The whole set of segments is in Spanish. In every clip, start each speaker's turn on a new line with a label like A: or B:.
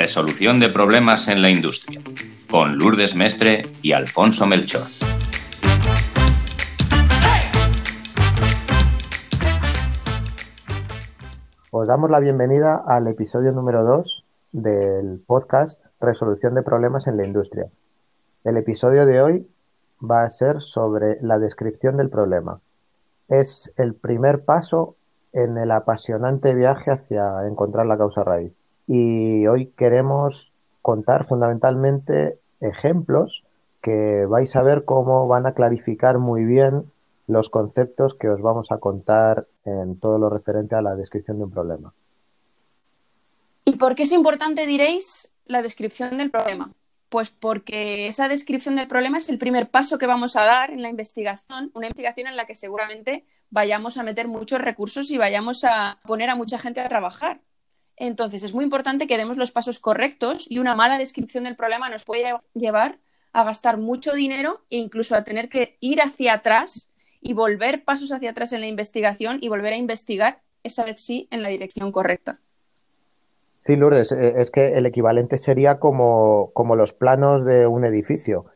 A: Resolución de problemas en la industria, con Lourdes Mestre y Alfonso Melchor.
B: Os damos la bienvenida al episodio número 2 del podcast Resolución de problemas en la industria. El episodio de hoy va a ser sobre la descripción del problema. Es el primer paso en el apasionante viaje hacia encontrar la causa raíz. Y hoy queremos contar fundamentalmente ejemplos que vais a ver cómo van a clarificar muy bien los conceptos que os vamos a contar en todo lo referente a la descripción de un problema.
C: ¿Y por qué es importante, diréis, la descripción del problema? Pues porque esa descripción del problema es el primer paso que vamos a dar en la investigación, una investigación en la que seguramente vayamos a meter muchos recursos y vayamos a poner a mucha gente a trabajar. Entonces, es muy importante que demos los pasos correctos y una mala descripción del problema nos puede llevar a gastar mucho dinero e incluso a tener que ir hacia atrás y volver pasos hacia atrás en la investigación y volver a investigar, esa vez sí, en la dirección correcta.
B: Sí, Lourdes, eh, es que el equivalente sería como, como los planos de un edificio.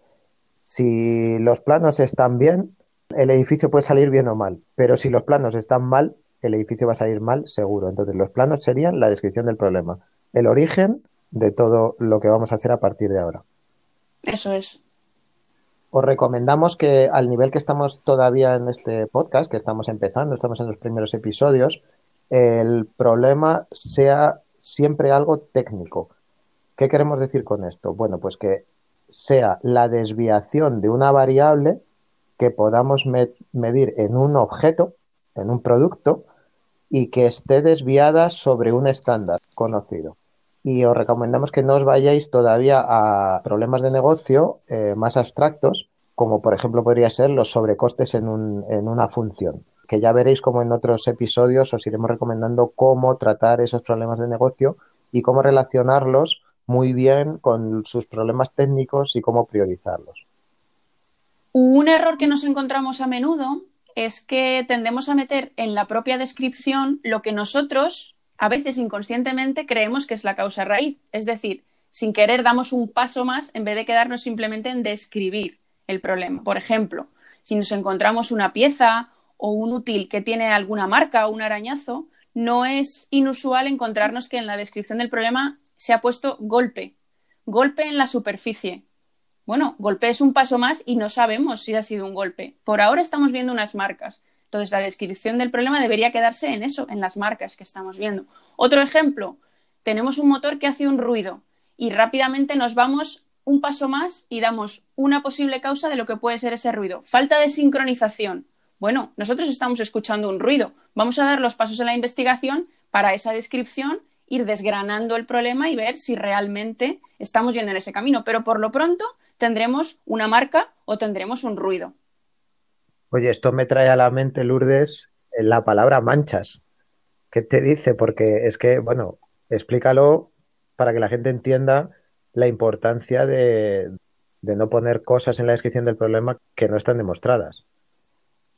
B: Si los planos están bien, el edificio puede salir bien o mal, pero si los planos están mal, el edificio va a salir mal seguro. Entonces, los planos serían la descripción del problema, el origen de todo lo que vamos a hacer a partir de ahora.
C: Eso es.
B: Os recomendamos que al nivel que estamos todavía en este podcast, que estamos empezando, estamos en los primeros episodios, el problema sea siempre algo técnico. ¿Qué queremos decir con esto? Bueno, pues que sea la desviación de una variable que podamos medir en un objeto, en un producto, y que esté desviada sobre un estándar conocido. Y os recomendamos que no os vayáis todavía a problemas de negocio eh, más abstractos, como por ejemplo podría ser los sobrecostes en, en una función, que ya veréis como en otros episodios os iremos recomendando cómo tratar esos problemas de negocio y cómo relacionarlos muy bien con sus problemas técnicos y cómo priorizarlos.
C: Un error que nos encontramos a menudo es que tendemos a meter en la propia descripción lo que nosotros, a veces inconscientemente, creemos que es la causa raíz. Es decir, sin querer damos un paso más en vez de quedarnos simplemente en describir el problema. Por ejemplo, si nos encontramos una pieza o un útil que tiene alguna marca o un arañazo, no es inusual encontrarnos que en la descripción del problema se ha puesto golpe, golpe en la superficie, bueno, golpe es un paso más y no sabemos si ha sido un golpe. Por ahora estamos viendo unas marcas. Entonces, la descripción del problema debería quedarse en eso, en las marcas que estamos viendo. Otro ejemplo, tenemos un motor que hace un ruido y rápidamente nos vamos un paso más y damos una posible causa de lo que puede ser ese ruido. Falta de sincronización. Bueno, nosotros estamos escuchando un ruido. Vamos a dar los pasos en la investigación para esa descripción, ir desgranando el problema y ver si realmente estamos yendo en ese camino. Pero por lo pronto tendremos una marca o tendremos un ruido.
B: Oye, esto me trae a la mente, Lourdes, la palabra manchas. ¿Qué te dice? Porque es que, bueno, explícalo para que la gente entienda la importancia de, no poner cosas en la descripción del problema que no están demostradas.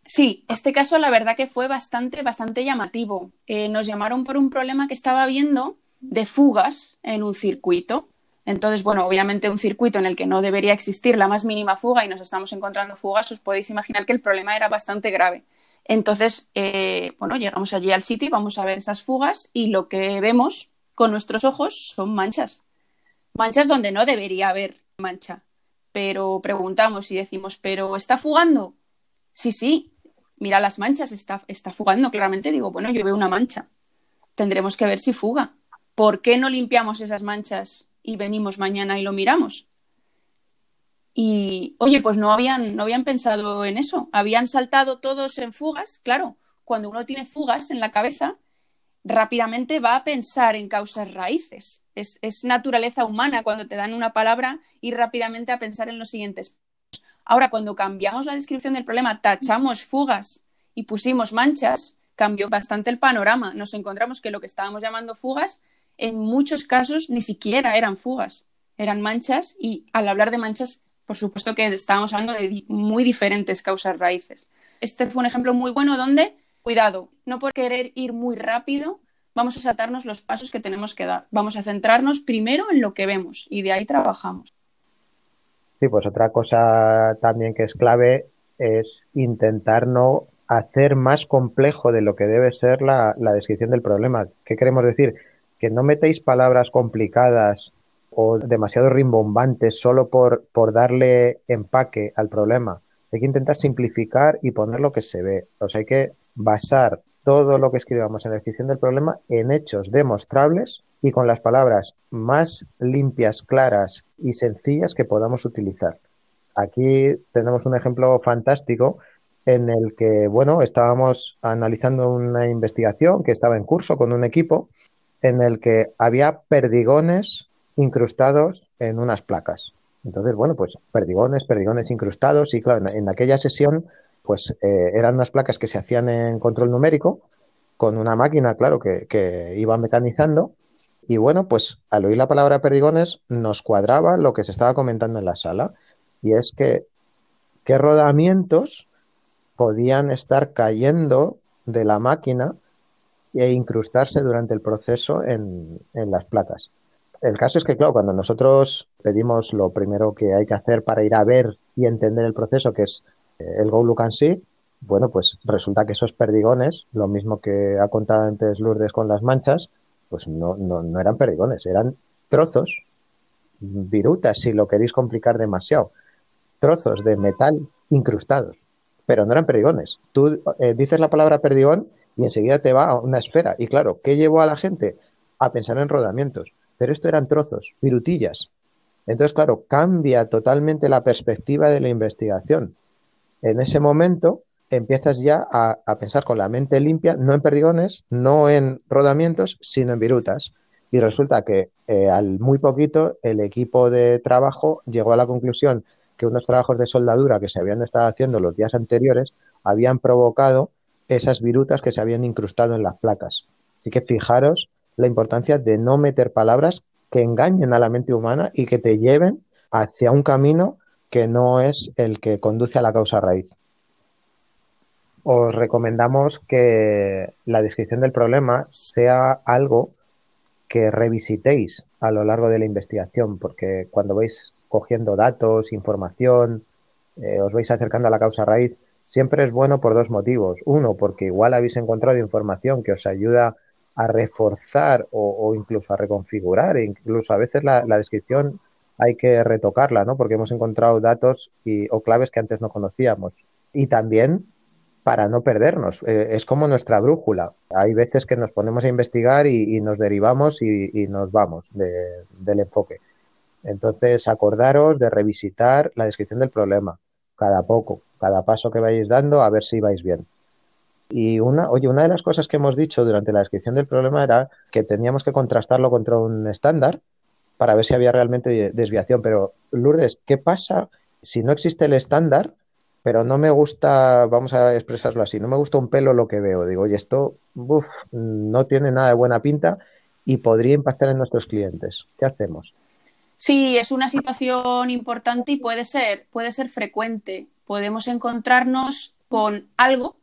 C: Sí, este caso la verdad que fue bastante, bastante llamativo. Eh, nos llamaron por un problema que estaba viendo de fugas en un circuito. Entonces, bueno, obviamente un circuito en el que no debería existir la más mínima fuga y nos estamos encontrando fugas, os podéis imaginar que el problema era bastante grave. Entonces, eh, bueno, llegamos allí al sitio y vamos a ver esas fugas y lo que vemos con nuestros ojos son manchas. Manchas donde no debería haber mancha. Pero preguntamos y decimos, ¿pero está fugando? Sí, sí, mira las manchas, está, está fugando claramente. Digo, bueno, yo veo una mancha. Tendremos que ver si fuga. ¿Por qué no limpiamos esas manchas y venimos mañana y lo miramos. Y, oye, pues no habían, no habían pensado en eso. Habían saltado todos en fugas. Claro, cuando uno tiene fugas en la cabeza, rápidamente va a pensar en causas raíces. Es, es naturaleza humana cuando te dan una palabra y rápidamente a pensar en los siguientes. Ahora, cuando cambiamos la descripción del problema, tachamos fugas y pusimos manchas, cambió bastante el panorama. Nos encontramos que lo que estábamos llamando fugas en muchos casos ni siquiera eran fugas, eran manchas y al hablar de manchas, por supuesto que estábamos hablando de muy diferentes causas raíces. Este fue un ejemplo muy bueno donde, cuidado, no por querer ir muy rápido, vamos a saltarnos los pasos que tenemos que dar. Vamos a centrarnos primero en lo que vemos y de ahí trabajamos.
B: Sí, pues otra cosa también que es clave es intentar no hacer más complejo de lo que debe ser la, la descripción del problema. ¿Qué queremos decir? Que no metéis palabras complicadas o demasiado rimbombantes solo por, por darle empaque al problema. Hay que intentar simplificar y poner lo que se ve. O sea, hay que basar todo lo que escribamos en la descripción del problema en hechos demostrables y con las palabras más limpias, claras y sencillas que podamos utilizar. Aquí tenemos un ejemplo fantástico en el que, bueno, estábamos analizando una investigación que estaba en curso con un equipo en el que había perdigones incrustados en unas placas. Entonces, bueno, pues perdigones, perdigones incrustados y claro, en, aquella sesión pues eh, eran unas placas que se hacían en control numérico con una máquina, claro, que, que, iba mecanizando y bueno, pues al oír la palabra perdigones nos cuadraba lo que se estaba comentando en la sala y es que qué rodamientos podían estar cayendo de la máquina e incrustarse durante el proceso en, en las placas. El caso es que, claro, cuando nosotros pedimos lo primero que hay que hacer para ir a ver y entender el proceso, que es eh, el Go Look and See, bueno, pues resulta que esos perdigones, lo mismo que ha contado antes Lourdes con las manchas, pues no, no, no eran perdigones, eran trozos, virutas, si lo queréis complicar demasiado, trozos de metal incrustados, pero no eran perdigones. Tú eh, dices la palabra perdigón y enseguida te va a una esfera. Y claro, ¿qué llevó a la gente? A pensar en rodamientos pero esto eran trozos, virutillas. Entonces, claro, cambia totalmente la perspectiva de la investigación. En ese momento empiezas ya a, pensar con la mente limpia, no en perdigones, no en rodamientos, sino en virutas. Y resulta que eh, al muy poquito el equipo de trabajo llegó a la conclusión que unos trabajos de soldadura que se habían estado haciendo los días anteriores habían provocado esas virutas que se habían incrustado en las placas. Así que fijaros la importancia de no meter palabras que engañen a la mente humana y que te lleven hacia un camino que no es el que conduce a la causa raíz. Os recomendamos que la descripción del problema sea algo que revisitéis a lo largo de la investigación, porque cuando vais cogiendo datos, información, eh, os vais acercando a la causa raíz, siempre es bueno por dos motivos. Uno, porque igual habéis encontrado información que os ayuda a reforzar o, incluso a reconfigurar, e incluso a veces la, descripción hay que retocarla, ¿no? Porque hemos encontrado datos y, o claves que antes no conocíamos. Y también para no perdernos. Eh, es como nuestra brújula. Hay veces que nos ponemos a investigar y, nos derivamos y, nos vamos del enfoque. Entonces, acordaros de revisitar la descripción del problema cada poco, cada paso que vais dando, a ver si vais bien. Y una, oye, una de las cosas que hemos dicho durante la descripción del problema era que teníamos que contrastarlo contra un estándar para ver si había realmente desviación. Pero, Lourdes, ¿qué pasa si no existe el estándar, pero no me gusta, vamos a expresarlo así, no me gusta un pelo lo que veo? Digo, oye, esto uf, no tiene nada de buena pinta y podría impactar en nuestros clientes. ¿Qué hacemos?
C: Sí, es una situación importante y puede ser, puede ser frecuente. Podemos encontrarnos con algo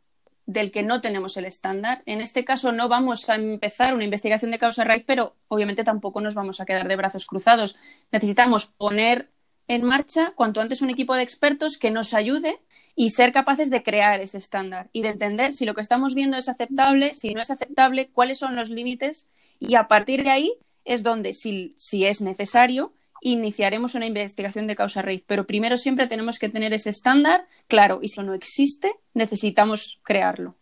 C: del que no tenemos el estándar. En este caso no vamos a empezar una investigación de causa raíz, pero obviamente tampoco nos vamos a quedar de brazos cruzados. Necesitamos poner en marcha cuanto antes un equipo de expertos que nos ayude y ser capaces de crear ese estándar y de entender si lo que estamos viendo es aceptable, si no es aceptable, cuáles son los límites y a partir de ahí es donde, si, si es necesario, iniciaremos una investigación de causa raíz. Pero primero siempre tenemos que tener ese estándar claro y si no existe, necesitamos crearlo.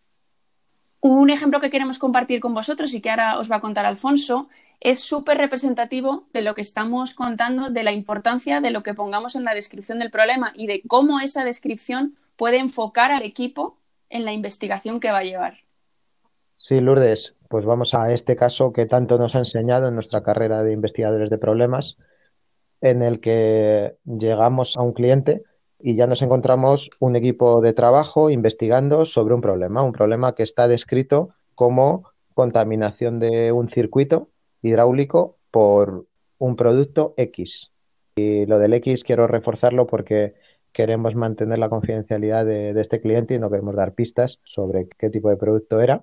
C: Un ejemplo que queremos compartir con vosotros y que ahora os va a contar Alfonso es súper representativo de lo que estamos contando, de la importancia de lo que pongamos en la descripción del problema y de cómo esa descripción puede enfocar al equipo en la investigación que va a llevar.
B: Sí, Lourdes, pues vamos a este caso que tanto nos ha enseñado en nuestra carrera de investigadores de problemas, en el que llegamos a un cliente y ya nos encontramos un equipo de trabajo investigando sobre un problema, un problema que está descrito como contaminación de un circuito hidráulico por un producto X. Y lo del X quiero reforzarlo porque queremos mantener la confidencialidad de, este cliente y no queremos dar pistas sobre qué tipo de producto era.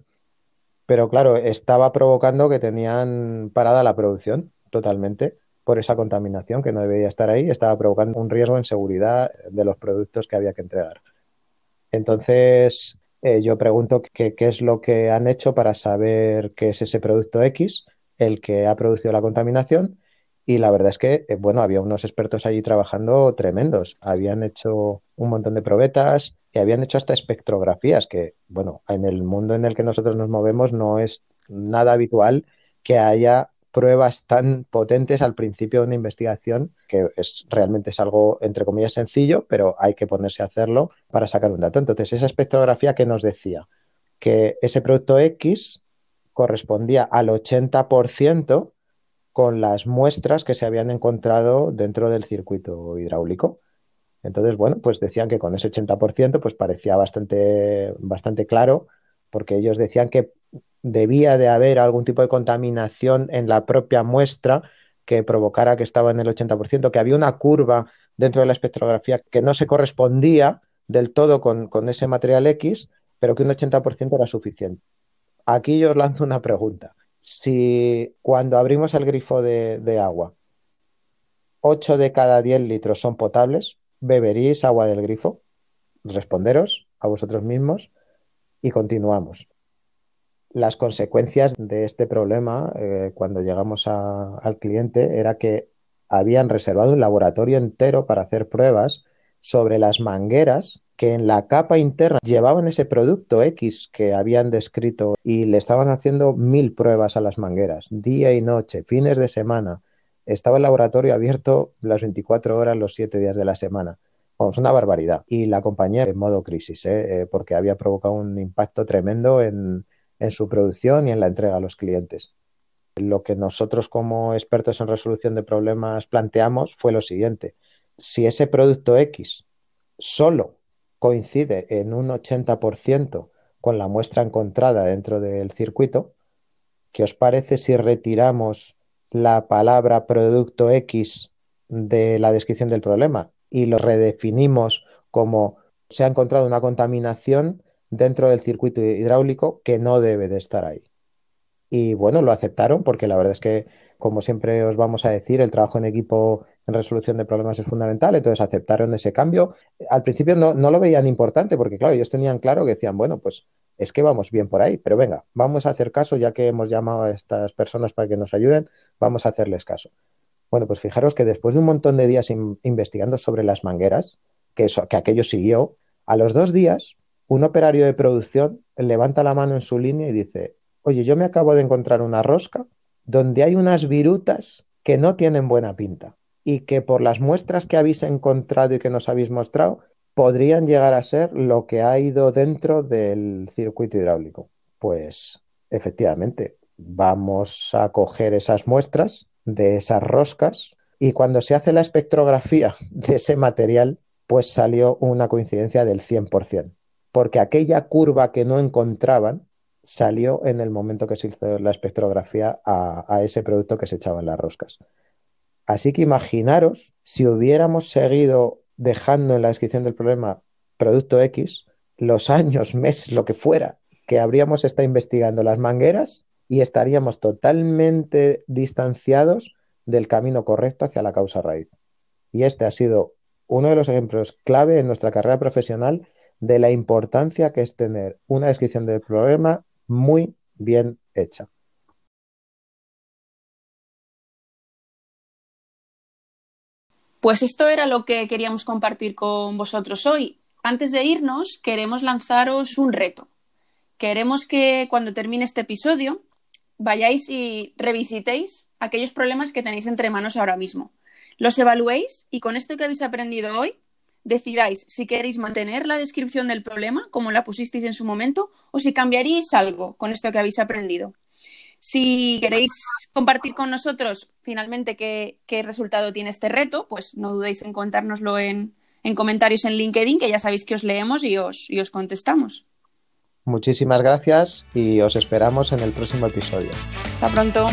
B: pero claro, estaba provocando que tenían parada la producción totalmente por esa contaminación que no debería estar ahí, estaba provocando un riesgo en seguridad de los productos que había que entregar. Entonces, eh, yo pregunto qué es lo que han hecho para saber qué es ese producto X, el que ha producido la contaminación, y la verdad es que, eh, bueno, había unos expertos allí trabajando tremendos. Habían hecho un montón de probetas y habían hecho hasta espectrografías, que, bueno, en el mundo en el que nosotros nos movemos no es nada habitual que haya pruebas tan potentes al principio de una investigación, que es realmente es algo, entre comillas, sencillo, pero hay que ponerse a hacerlo para sacar un dato. Entonces, esa espectrografía que nos decía que ese producto X correspondía al 80% con las muestras que se habían encontrado dentro del circuito hidráulico. Entonces, bueno, pues decían que con ese 80% pues parecía bastante, bastante claro, porque ellos decían que debía de haber algún tipo de contaminación en la propia muestra que provocara que estaba en el 80%, que había una curva dentro de la espectrografía que no se correspondía del todo con, con ese material X, pero que un 80% era suficiente. Aquí yo os lanzo una pregunta si cuando abrimos el grifo de, agua, 8 de cada 10 litros son potables, ¿beberíais agua del grifo? Responderos a vosotros mismos y continuamos. Las consecuencias de este problema eh, cuando llegamos al cliente era que habían reservado un laboratorio entero para hacer pruebas sobre las mangueras que en la capa interna llevaban ese producto X que habían descrito y le estaban haciendo mil pruebas a las mangueras, día y noche, fines de semana. Estaba el laboratorio abierto las 24 horas, los 7 días de la semana. Vamos, una barbaridad. Y la compañía en modo crisis, ¿eh? Eh, porque había provocado un impacto tremendo en, en su producción y en la entrega a los clientes. Lo que nosotros como expertos en resolución de problemas planteamos fue lo siguiente. Si ese producto X solo coincide en un 80% con la muestra encontrada dentro del circuito, ¿qué os parece si retiramos la palabra producto X de la descripción del problema y lo redefinimos como se ha encontrado una contaminación dentro del circuito hidráulico que no debe de estar ahí? Y bueno, lo aceptaron porque la verdad es que como siempre os vamos a decir, el trabajo en equipo en resolución de problemas es fundamental, entonces aceptaron ese cambio. Al principio no, lo veían importante porque, claro, ellos tenían claro que decían, bueno, pues es que vamos bien por ahí, pero venga, vamos a hacer caso, ya que hemos llamado a estas personas para que nos ayuden, vamos a hacerles caso. Bueno, pues fijaros que después de un montón de días investigando sobre las mangueras, que, eso, que aquello siguió, a los dos días, un operario de producción levanta la mano en su línea y dice, oye, yo me acabo de encontrar una rosca donde hay unas virutas que no tienen buena pinta y que por las muestras que habéis encontrado y que nos habéis mostrado, podrían llegar a ser lo que ha ido dentro del circuito hidráulico. Pues efectivamente, vamos a coger esas muestras de esas roscas y cuando se hace la espectrografía de ese material, pues salió una coincidencia del 100%, porque aquella curva que no encontraban salió en el momento que se hizo la espectrografía a, ese producto que se echaba en las roscas. Así que imaginaros si hubiéramos seguido dejando en la descripción del problema producto X, los años, meses, lo que fuera, que habríamos estado investigando las mangueras y estaríamos totalmente distanciados del camino correcto hacia la causa raíz. Y este ha sido uno de los ejemplos clave en nuestra carrera profesional de la importancia que es tener una descripción del problema muy bien hecha.
C: Pues esto era lo que queríamos compartir con vosotros hoy. Antes de irnos, queremos lanzaros un reto. Queremos que cuando termine este episodio vayáis y revisitéis aquellos problemas que tenéis entre manos ahora mismo. Los evaluéis y con esto que habéis aprendido hoy, decidáis si queréis mantener la descripción del problema, como la pusisteis en su momento, o si cambiaríais algo con esto que habéis aprendido. Si queréis compartir con nosotros finalmente qué, resultado tiene este reto, pues no dudéis en contárnoslo en, comentarios en LinkedIn, que ya sabéis que os leemos y os, y os contestamos.
B: Muchísimas gracias y os esperamos en el próximo episodio.
C: Hasta pronto.